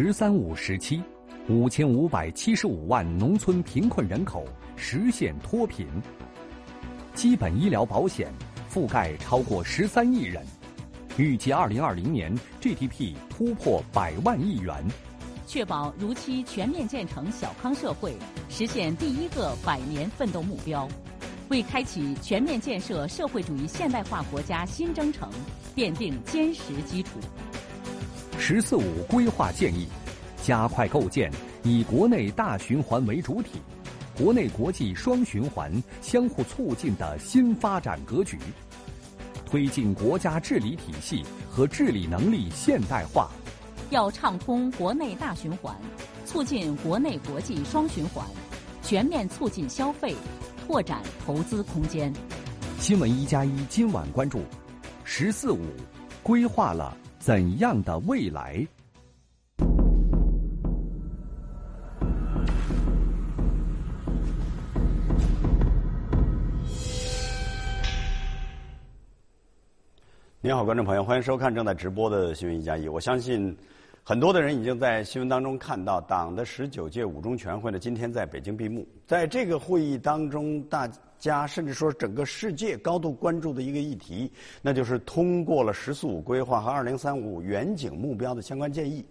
十三五”时期，五千五百七十五万农村贫困人口实现脱贫，基本医疗保险覆盖超过十三亿人，预计二零二零年 GDP 突破百万亿元，确保如期全面建成小康社会，实现第一个百年奋斗目标。为开启全面建设社会主义现代化国家新征程奠定坚实基础。“十四五”规划建议，加快构建以国内大循环为主体、国内国际双循环相互促进的新发展格局，推进国家治理体系和治理能力现代化。要畅通国内大循环，促进国内国际双循环，全面促进消费。拓展投资空间。新闻一加一今晚关注：“十四五”规划了怎样的未来？您好，观众朋友，欢迎收看正在直播的新闻一加一。我相信。很多的人已经在新闻当中看到，党的十九届五中全会呢，今天在北京闭幕。在这个会议当中，大家甚至说整个世界高度关注的一个议题，那就是通过了“十四五”规划和“二零三五”远景目标的相关建议。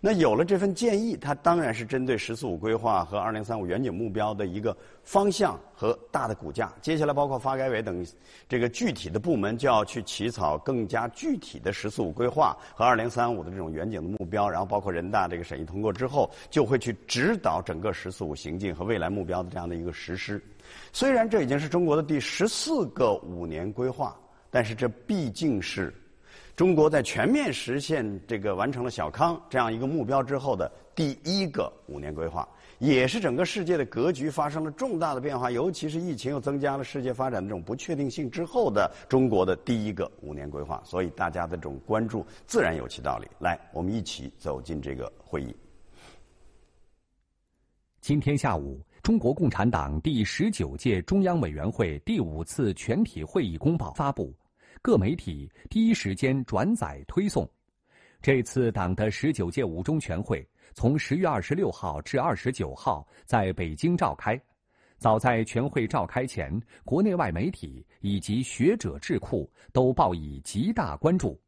那有了这份建议，它当然是针对“十四五”规划和“二零三五”远景目标的一个方向和大的骨架。接下来，包括发改委等这个具体的部门就要去起草更加具体的“十四五”规划和“二零三五”的这种远景的目标。然后，包括人大这个审议通过之后，就会去指导整个“十四五”行进和未来目标的这样的一个实施。虽然这已经是中国的第十四个五年规划，但是这毕竟是。中国在全面实现这个完成了小康这样一个目标之后的第一个五年规划，也是整个世界的格局发生了重大的变化，尤其是疫情又增加了世界发展的这种不确定性之后的中国的第一个五年规划，所以大家的这种关注自然有其道理。来，我们一起走进这个会议。今天下午，中国共产党第十九届中央委员会第五次全体会议公报发布。各媒体第一时间转载推送。这次党的十九届五中全会从十月二十六号至二十九号在北京召开。早在全会召开前，国内外媒体以及学者智库都报以极大关注。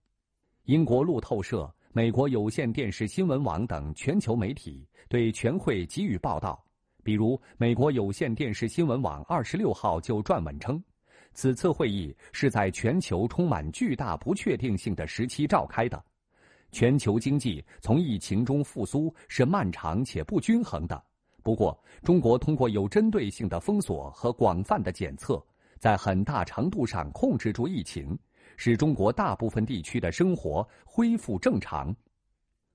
英国路透社、美国有线电视新闻网等全球媒体对全会给予报道。比如，美国有线电视新闻网二十六号就撰文称。此次会议是在全球充满巨大不确定性的时期召开的，全球经济从疫情中复苏是漫长且不均衡的。不过，中国通过有针对性的封锁和广泛的检测，在很大程度上控制住疫情，使中国大部分地区的生活恢复正常。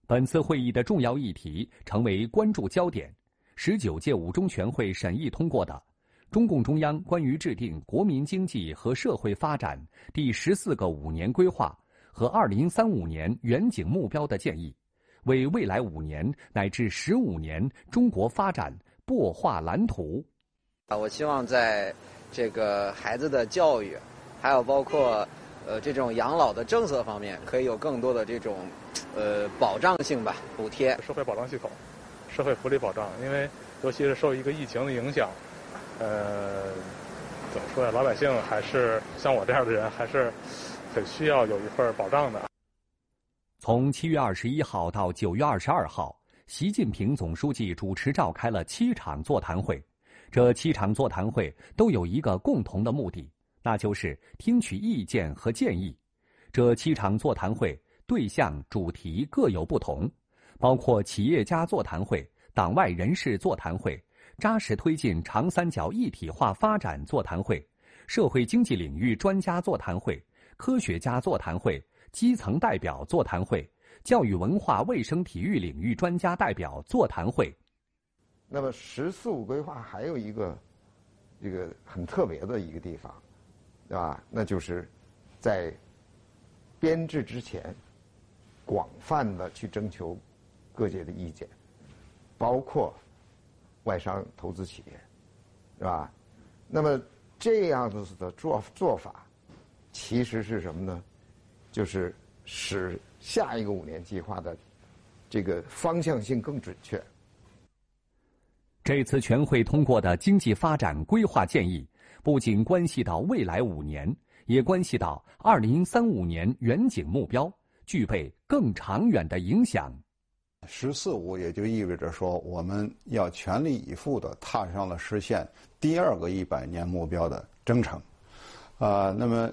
本次会议的重要议题成为关注焦点，十九届五中全会审议通过的。中共中央关于制定国民经济和社会发展第十四个五年规划和二零三五年远景目标的建议，为未来五年乃至十五年中国发展擘画蓝图。啊，我希望在这个孩子的教育，还有包括呃这种养老的政策方面，可以有更多的这种呃保障性吧，补贴社会保障系统、社会福利保障，因为尤其是受一个疫情的影响。呃，怎么说呀？老百姓还是像我这样的人，还是很需要有一份保障的。从七月二十一号到九月二十二号，习近平总书记主持召开了七场座谈会。这七场座谈会都有一个共同的目的，那就是听取意见和建议。这七场座谈会对象、主题各有不同，包括企业家座谈会、党外人士座谈会。扎实推进长三角一体化发展座谈会、社会经济领域专家座谈会、科学家座谈会、基层代表座谈会、教育文化卫生体育领域专家代表座谈会。那么“十四五”规划还有一个一个很特别的一个地方，对吧？那就是在编制之前，广泛的去征求各界的意见，包括。外商投资企业，是吧？那么这样子的做做法，其实是什么呢？就是使下一个五年计划的这个方向性更准确。这次全会通过的经济发展规划建议，不仅关系到未来五年，也关系到二零三五年远景目标，具备更长远的影响。“十四五”也就意味着说，我们要全力以赴的踏上了实现第二个一百年目标的征程。啊，那么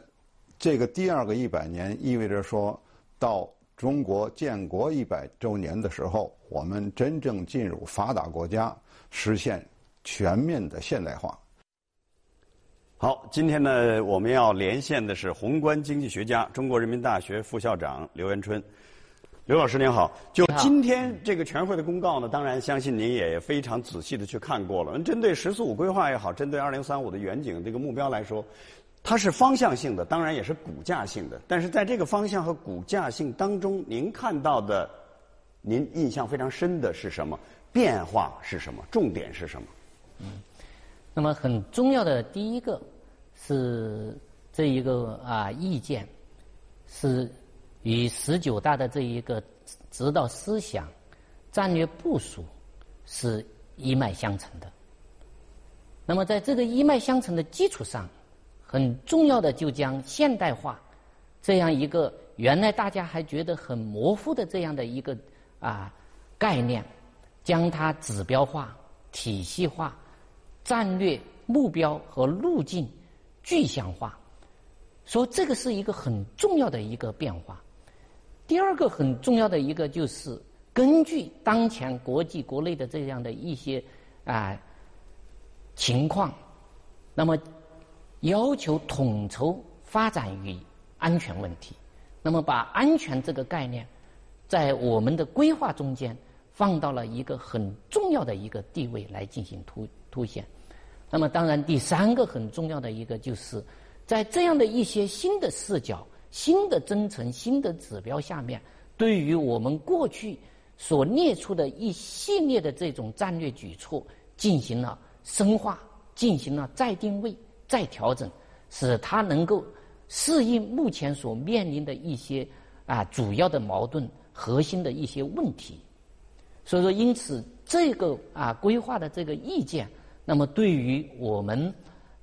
这个第二个一百年意味着说到中国建国一百周年的时候，我们真正进入发达国家。实现全面的现代化。好，今天呢，我们要连线的是宏观经济学家、中国人民大学副校长刘元春。刘老师您好，就今天这个全会的公告呢，当然相信您也非常仔细的去看过了。针对“十四五”规划也好，针对“二零三五”的远景这个目标来说，它是方向性的，当然也是骨架性的。但是在这个方向和骨架性当中，您看到的，您印象非常深的是什么？变化是什么？重点是什么？嗯，那么很重要的第一个是这一个啊意见是与十九大的这一个指导思想、战略部署是一脉相承的。那么在这个一脉相承的基础上，很重要的就将现代化这样一个原来大家还觉得很模糊的这样的一个啊概念。将它指标化、体系化、战略目标和路径具象化，说这个是一个很重要的一个变化。第二个很重要的一个就是根据当前国际国内的这样的一些啊情况，那么要求统筹发展与安全问题，那么把安全这个概念在我们的规划中间。放到了一个很重要的一个地位来进行凸凸显。那么，当然第三个很重要的一个，就是在这样的一些新的视角、新的征程、新的指标下面，对于我们过去所列出的一系列的这种战略举措进行了深化，进行了再定位、再调整，使它能够适应目前所面临的一些啊主要的矛盾、核心的一些问题。所以说，因此这个啊规划的这个意见，那么对于我们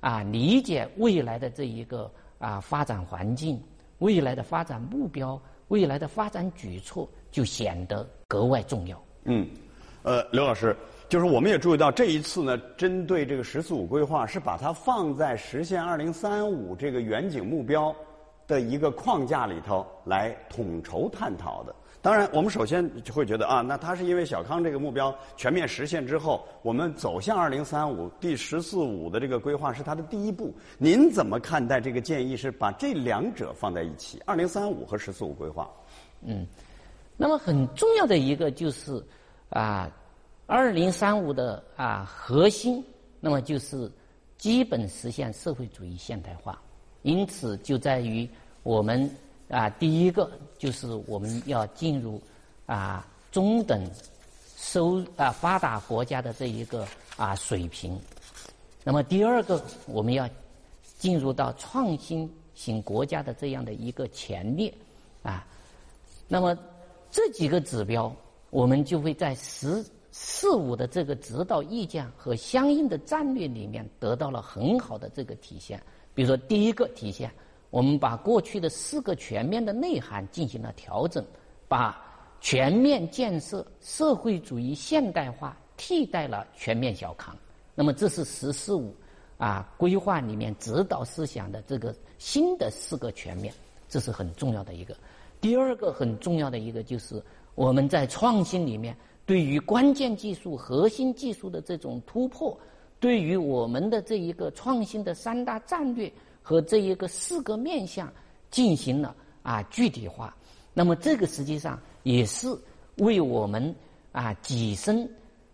啊理解未来的这一个啊发展环境、未来的发展目标、未来的发展举措，就显得格外重要。嗯，呃，刘老师，就是我们也注意到这一次呢，针对这个“十四五”规划，是把它放在实现“二零三五”这个远景目标的一个框架里头来统筹探讨的。当然，我们首先就会觉得啊，那它是因为小康这个目标全面实现之后，我们走向二零三五第十四五的这个规划是它的第一步。您怎么看待这个建议？是把这两者放在一起，二零三五和十四五规划？嗯，那么很重要的一个就是啊，二零三五的啊核心，那么就是基本实现社会主义现代化。因此，就在于我们。啊，第一个就是我们要进入啊中等收啊发达国家的这一个啊水平。那么第二个，我们要进入到创新型国家的这样的一个前列啊。那么这几个指标，我们就会在“十四五”的这个指导意见和相应的战略里面得到了很好的这个体现。比如说，第一个体现。我们把过去的四个全面的内涵进行了调整，把全面建设社会主义现代化替代了全面小康。那么这是“十四五”啊规划里面指导思想的这个新的四个全面，这是很重要的一个。第二个很重要的一个就是我们在创新里面对于关键技术、核心技术的这种突破，对于我们的这一个创新的三大战略。和这一个四个面向进行了啊具体化，那么这个实际上也是为我们啊跻身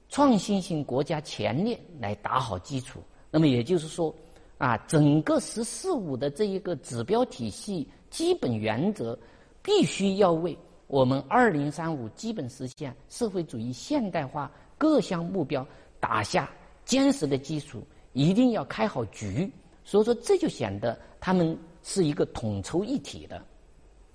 创新型国家前列来打好基础。那么也就是说啊，整个“十四五”的这一个指标体系基本原则，必须要为我们二零三五基本实现社会主义现代化各项目标打下坚实的基础，一定要开好局。所以说，这就显得他们是一个统筹一体的。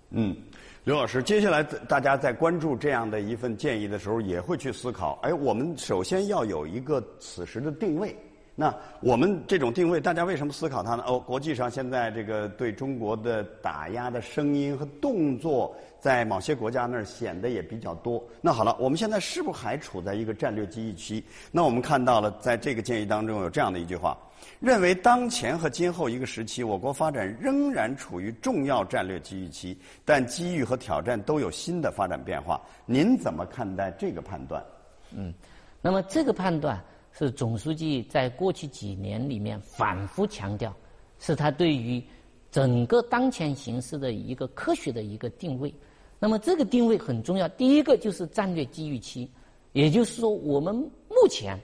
嗯，刘老师，接下来大家在关注这样的一份建议的时候，也会去思考：哎，我们首先要有一个此时的定位。那我们这种定位，大家为什么思考它呢？哦，国际上现在这个对中国的打压的声音和动作，在某些国家那儿显得也比较多。那好了，我们现在是不是还处在一个战略机遇期？那我们看到了，在这个建议当中有这样的一句话：认为当前和今后一个时期，我国发展仍然处于重要战略机遇期，但机遇和挑战都有新的发展变化。您怎么看待这个判断？嗯，那么这个判断。是总书记在过去几年里面反复强调，是他对于整个当前形势的一个科学的一个定位。那么这个定位很重要。第一个就是战略机遇期，也就是说我们目前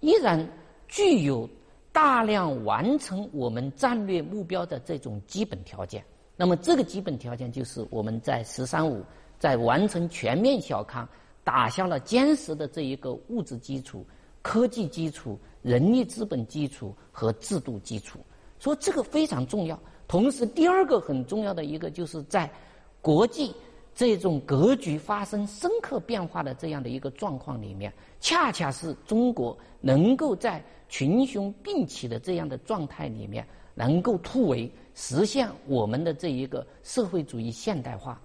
依然具有大量完成我们战略目标的这种基本条件。那么这个基本条件就是我们在“十三五”在完成全面小康，打下了坚实的这一个物质基础。科技基础、人力资本基础和制度基础，所以这个非常重要。同时，第二个很重要的一个，就是在国际这种格局发生深刻变化的这样的一个状况里面，恰恰是中国能够在群雄并起的这样的状态里面，能够突围，实现我们的这一个社会主义现代化。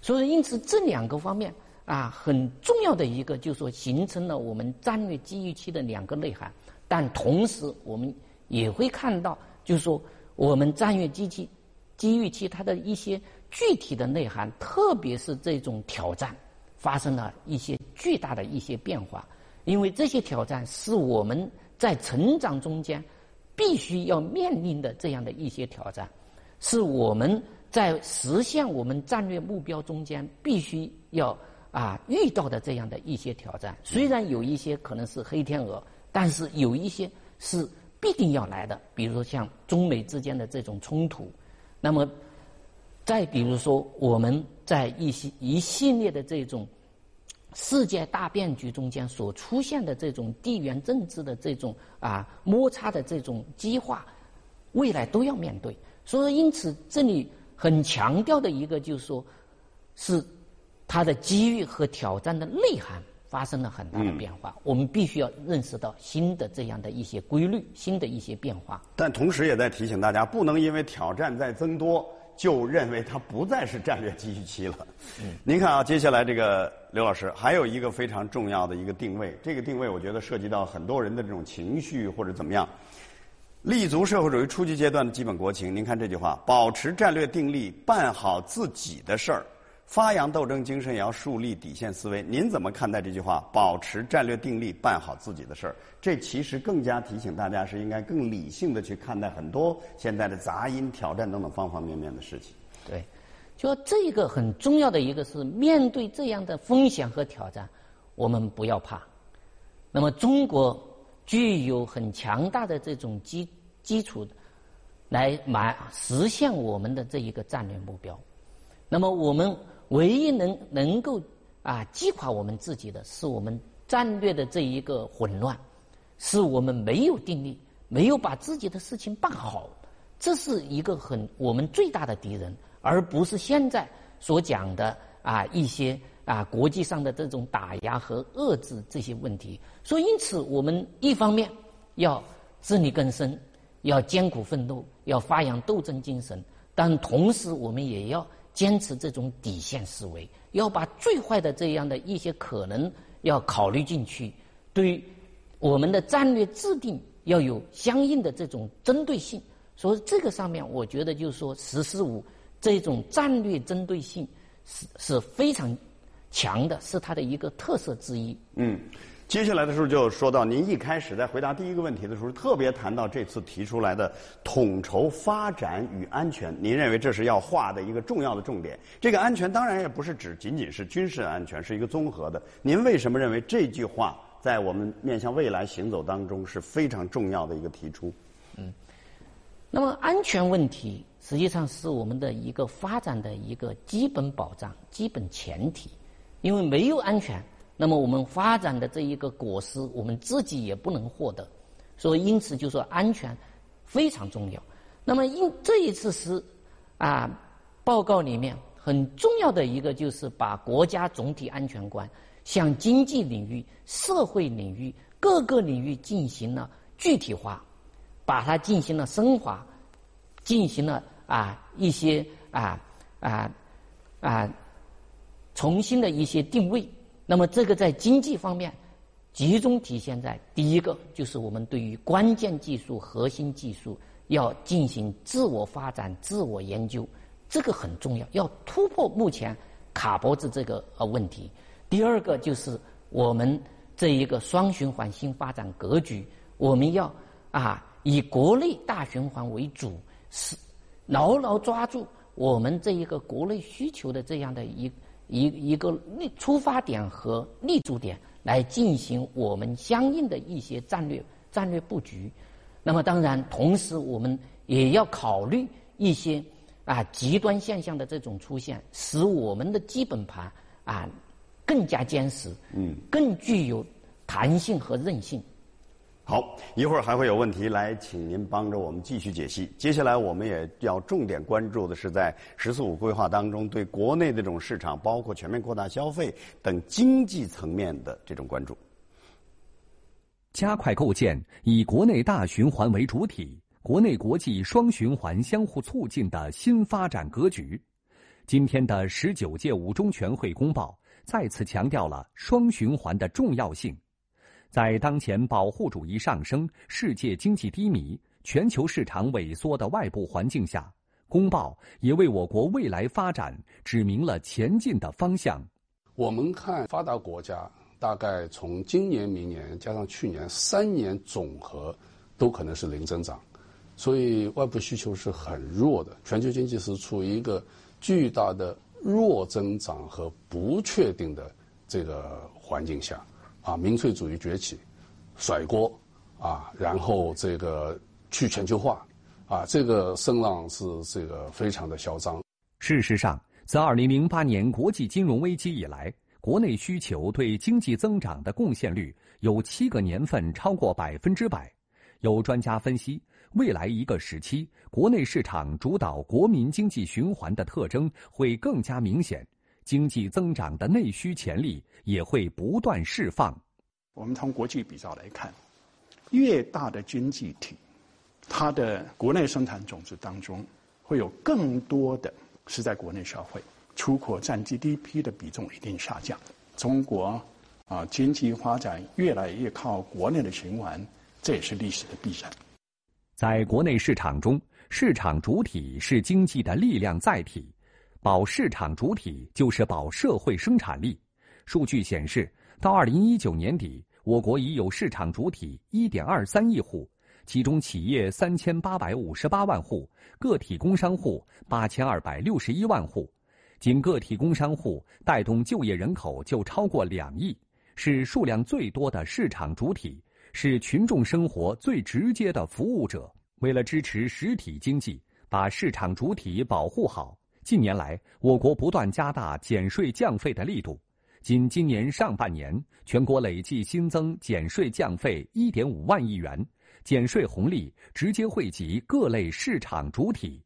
所以，因此这两个方面。啊，很重要的一个就是说，形成了我们战略机遇期的两个内涵。但同时，我们也会看到，就是说，我们战略机器机遇期它的一些具体的内涵，特别是这种挑战，发生了一些巨大的一些变化。因为这些挑战是我们在成长中间必须要面临的这样的一些挑战，是我们在实现我们战略目标中间必须要。啊，遇到的这样的一些挑战，虽然有一些可能是黑天鹅，但是有一些是必定要来的。比如说像中美之间的这种冲突，那么再比如说我们在一些一系列的这种世界大变局中间所出现的这种地缘政治的这种啊摩擦的这种激化，未来都要面对。所以，因此这里很强调的一个就是说，是。它的机遇和挑战的内涵发生了很大的变化，我们必须要认识到新的这样的一些规律，新的一些变化。但同时也在提醒大家，不能因为挑战在增多，就认为它不再是战略机遇期了。嗯您看啊，接下来这个刘老师还有一个非常重要的一个定位，这个定位我觉得涉及到很多人的这种情绪或者怎么样，立足社会主义初级阶段的基本国情。您看这句话：保持战略定力，办好自己的事儿。发扬斗争精神，也要树立底线思维。您怎么看待这句话？保持战略定力，办好自己的事儿。这其实更加提醒大家，是应该更理性的去看待很多现在的杂音、挑战等等方方面面的事情。对，就这个很重要的一个是，面对这样的风险和挑战，我们不要怕。那么，中国具有很强大的这种基基础，来满实现我们的这一个战略目标。那么，我们。唯一能能够啊击垮我们自己的是我们战略的这一个混乱，是我们没有定力，没有把自己的事情办好，这是一个很我们最大的敌人，而不是现在所讲的啊一些啊国际上的这种打压和遏制这些问题。所以，因此我们一方面要自力更生，要艰苦奋斗，要发扬斗争精神，但同时我们也要。坚持这种底线思维，要把最坏的这样的一些可能要考虑进去，对于我们的战略制定要有相应的这种针对性。所以这个上面，我觉得就是说“十四五”这种战略针对性是是非常强的，是它的一个特色之一。嗯。接下来的时候就说到，您一开始在回答第一个问题的时候，特别谈到这次提出来的统筹发展与安全，您认为这是要画的一个重要的重点。这个安全当然也不是指仅仅是军事安全，是一个综合的。您为什么认为这句话在我们面向未来行走当中是非常重要的一个提出？嗯，那么安全问题实际上是我们的一个发展的一个基本保障、基本前提，因为没有安全。那么我们发展的这一个果实，我们自己也不能获得，所以因此就说安全非常重要。那么因这一次是啊报告里面很重要的一个就是把国家总体安全观向经济领域、社会领域各个领域进行了具体化，把它进行了升华，进行了啊一些啊啊啊重新的一些定位。那么这个在经济方面集中体现在第一个，就是我们对于关键技术、核心技术要进行自我发展、自我研究。这个很重要，要突破目前卡脖子这个呃问题。第二个就是我们这一个双循环新发展格局，我们要啊以国内大循环为主，是牢牢抓住我们这一个国内需求的这样的一一一个立出发点和立足点，来进行我们相应的一些战略战略布局。那么当然，同时我们也要考虑一些。啊，极端现象的这种出现，使我们的基本盘啊更加坚实，嗯，更具有弹性和韧性。好，一会儿还会有问题来，请您帮着我们继续解析。接下来我们也要重点关注的是，在“十四五”规划当中，对国内的这种市场，包括全面扩大消费等经济层面的这种关注，加快构建以国内大循环为主体。国内国际双循环相互促进的新发展格局，今天的十九届五中全会公报再次强调了双循环的重要性。在当前保护主义上升、世界经济低迷、全球市场萎缩的外部环境下，公报也为我国未来发展指明了前进的方向。我们看发达国家，大概从今年、明年加上去年三年总和，都可能是零增长。所以外部需求是很弱的，全球经济是处于一个巨大的弱增长和不确定的这个环境下，啊，民粹主义崛起，甩锅，啊，然后这个去全球化，啊，这个声浪是这个非常的嚣张。事实上，自2008年国际金融危机以来，国内需求对经济增长的贡献率有七个年份超过百分之百。有专家分析。未来一个时期，国内市场主导国民经济循环的特征会更加明显，经济增长的内需潜力也会不断释放。我们从国际比较来看，越大的经济体，它的国内生产总值当中会有更多的是在国内消费，出口占 GDP 的比重一定下降。中国啊，经济发展越来越靠国内的循环，这也是历史的必然。在国内市场中，市场主体是经济的力量载体，保市场主体就是保社会生产力。数据显示，到二零一九年底，我国已有市场主体一点二三亿户，其中企业三千八百五十八万户，个体工商户八千二百六十一万户。仅个体工商户带动就业人口就超过两亿，是数量最多的市场主体。是群众生活最直接的服务者。为了支持实体经济，把市场主体保护好，近年来我国不断加大减税降费的力度。仅今年上半年，全国累计新增减税降费一点五万亿元，减税红利直接惠及各类市场主体。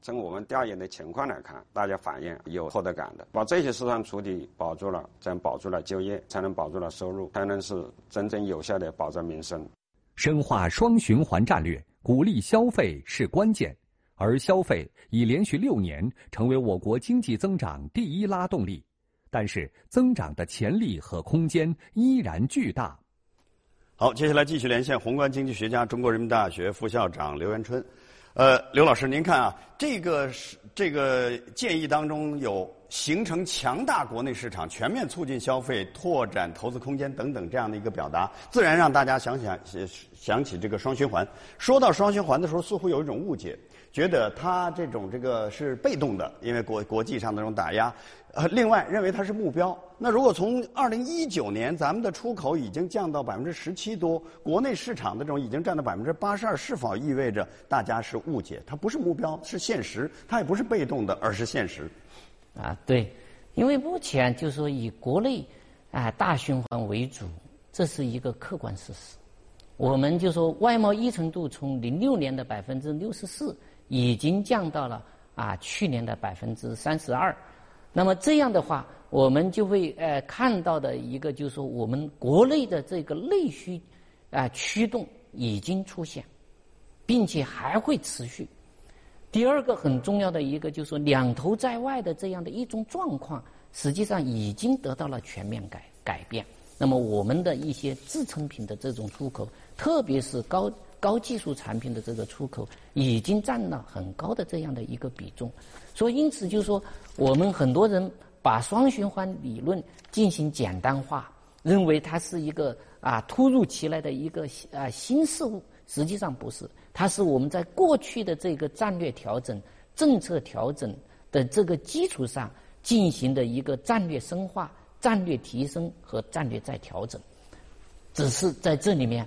从我们调研的情况来看，大家反映有获得感的，把这些市场主体保住了，才能保住了就业，才能保住了收入，才能是真正有效的保障民生。深化双循环战略，鼓励消费是关键，而消费已连续六年成为我国经济增长第一拉动力，但是增长的潜力和空间依然巨大。好，接下来继续连线宏观经济学家、中国人民大学副校长刘元春。呃，刘老师，您看啊，这个是这个建议当中有形成强大国内市场、全面促进消费、拓展投资空间等等这样的一个表达，自然让大家想想想起这个双循环。说到双循环的时候，似乎有一种误解。觉得它这种这个是被动的，因为国国际上的这种打压。呃，另外认为它是目标。那如果从二零一九年咱们的出口已经降到百分之十七多，国内市场的这种已经占到百分之八十二，是否意味着大家是误解？它不是目标，是现实。它也不是被动的，而是现实。啊，对，因为目前就是说以国内啊大循环为主，这是一个客观事实。我们就说外贸依存度从零六年的百分之六十四。已经降到了啊去年的百分之三十二，那么这样的话，我们就会呃看到的一个就是说，我们国内的这个内需啊驱动已经出现，并且还会持续。第二个很重要的一个就是说，两头在外的这样的一种状况，实际上已经得到了全面改改变。那么我们的一些制成品的这种出口，特别是高高技术产品的这个出口，已经占了很高的这样的一个比重。所以因此就是说，我们很多人把双循环理论进行简单化，认为它是一个啊突如其来的一个啊新事物，实际上不是，它是我们在过去的这个战略调整、政策调整的这个基础上进行的一个战略深化。战略提升和战略再调整，只是在这里面，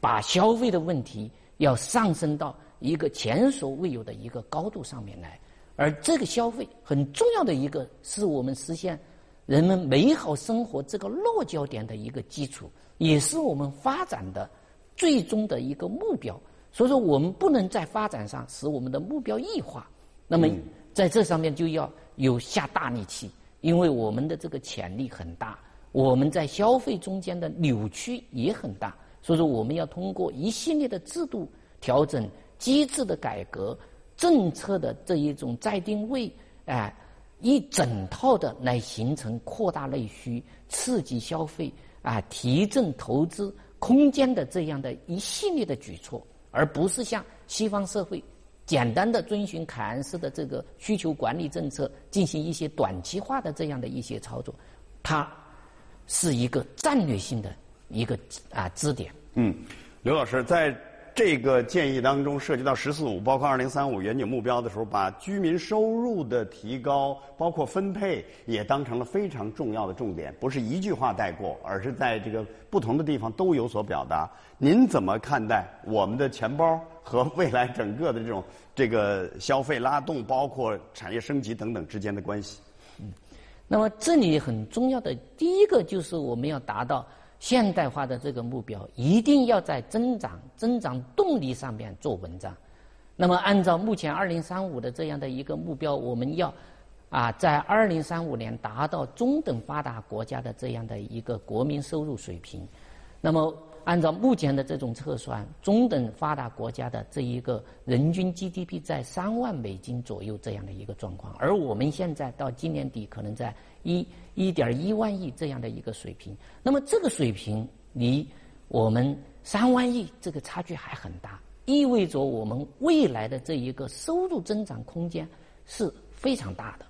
把消费的问题要上升到一个前所未有的一个高度上面来，而这个消费很重要的一个是我们实现人们美好生活这个落脚点的一个基础，也是我们发展的最终的一个目标。所以说，我们不能在发展上使我们的目标异化，那么在这上面就要有下大力气。因为我们的这个潜力很大，我们在消费中间的扭曲也很大，所以说我们要通过一系列的制度调整、机制的改革、政策的这一种再定位，哎，一整套的来形成扩大内需、刺激消费、啊提振投资空间的这样的一系列的举措，而不是像西方社会。简单的遵循凯恩斯的这个需求管理政策，进行一些短期化的这样的一些操作，它是一个战略性的一个啊支点。嗯，刘老师在这个建议当中涉及到“十四五”，包括二零三五远景目标的时候，把居民收入的提高，包括分配，也当成了非常重要的重点，不是一句话带过，而是在这个不同的地方都有所表达。您怎么看待我们的钱包？和未来整个的这种这个消费拉动，包括产业升级等等之间的关系。嗯，那么这里很重要的第一个就是我们要达到现代化的这个目标，一定要在增长、增长动力上面做文章。那么按照目前二零三五的这样的一个目标，我们要啊在二零三五年达到中等发达国家的这样的一个国民收入水平。那么按照目前的这种测算，中等发达国家的这一个人均 GDP 在三万美金左右这样的一个状况，而我们现在到今年底可能在一一点一万亿这样的一个水平。那么这个水平离我们三万亿这个差距还很大，意味着我们未来的这一个收入增长空间是非常大的。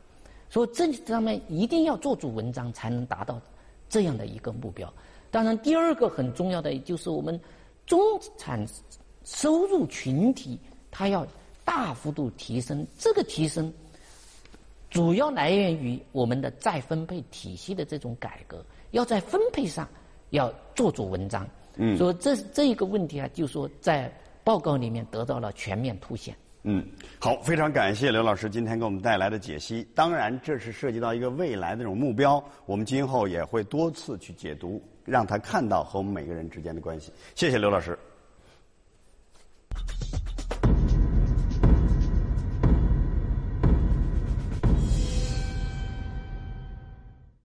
所以这上面一定要做足文章，才能达到这样的一个目标。当然，第二个很重要的就是我们中产收入群体，它要大幅度提升。这个提升主要来源于我们的再分配体系的这种改革，要在分配上要做做文章。嗯，所以这这一个问题啊，就说在报告里面得到了全面凸显。嗯，好，非常感谢刘老师今天给我们带来的解析。当然，这是涉及到一个未来的这种目标，我们今后也会多次去解读。让他看到和我们每个人之间的关系。谢谢刘老师。